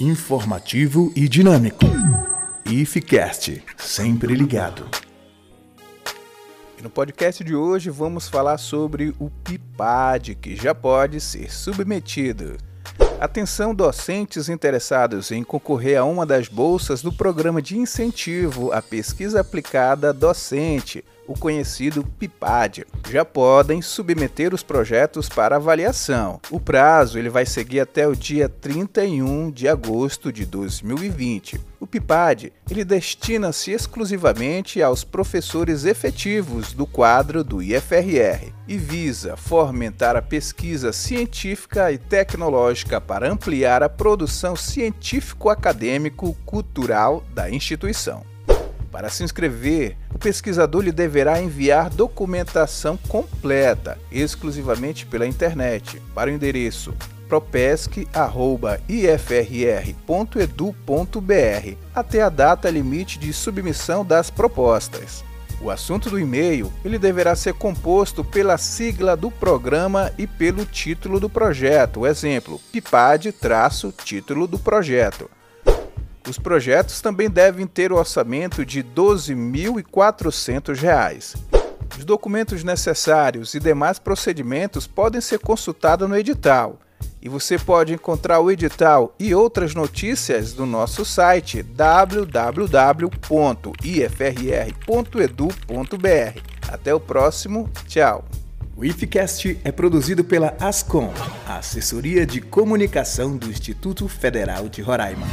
informativo e dinâmico. IFCast, sempre ligado. E no podcast de hoje vamos falar sobre o PIPAD, que já pode ser submetido. Atenção docentes interessados em concorrer a uma das bolsas do Programa de Incentivo à Pesquisa Aplicada Docente, o conhecido PIPAD. Já podem submeter os projetos para avaliação. O prazo ele vai seguir até o dia 31 de agosto de 2020. O PIPAD ele destina-se exclusivamente aos professores efetivos do quadro do IFRR e visa fomentar a pesquisa científica e tecnológica para ampliar a produção científico-acadêmico-cultural da instituição. Para se inscrever, pesquisador lhe deverá enviar documentação completa, exclusivamente pela internet, para o endereço propesc.ifrr.edu.br até a data limite de submissão das propostas. O assunto do e-mail ele deverá ser composto pela sigla do programa e pelo título do projeto. Exemplo, PIPAD-título do projeto. Os projetos também devem ter o orçamento de R$ 12.400. Os documentos necessários e demais procedimentos podem ser consultados no edital. E você pode encontrar o edital e outras notícias no nosso site www.ifrr.edu.br. Até o próximo, tchau! O IFCast é produzido pela ASCOM, a Assessoria de Comunicação do Instituto Federal de Roraima.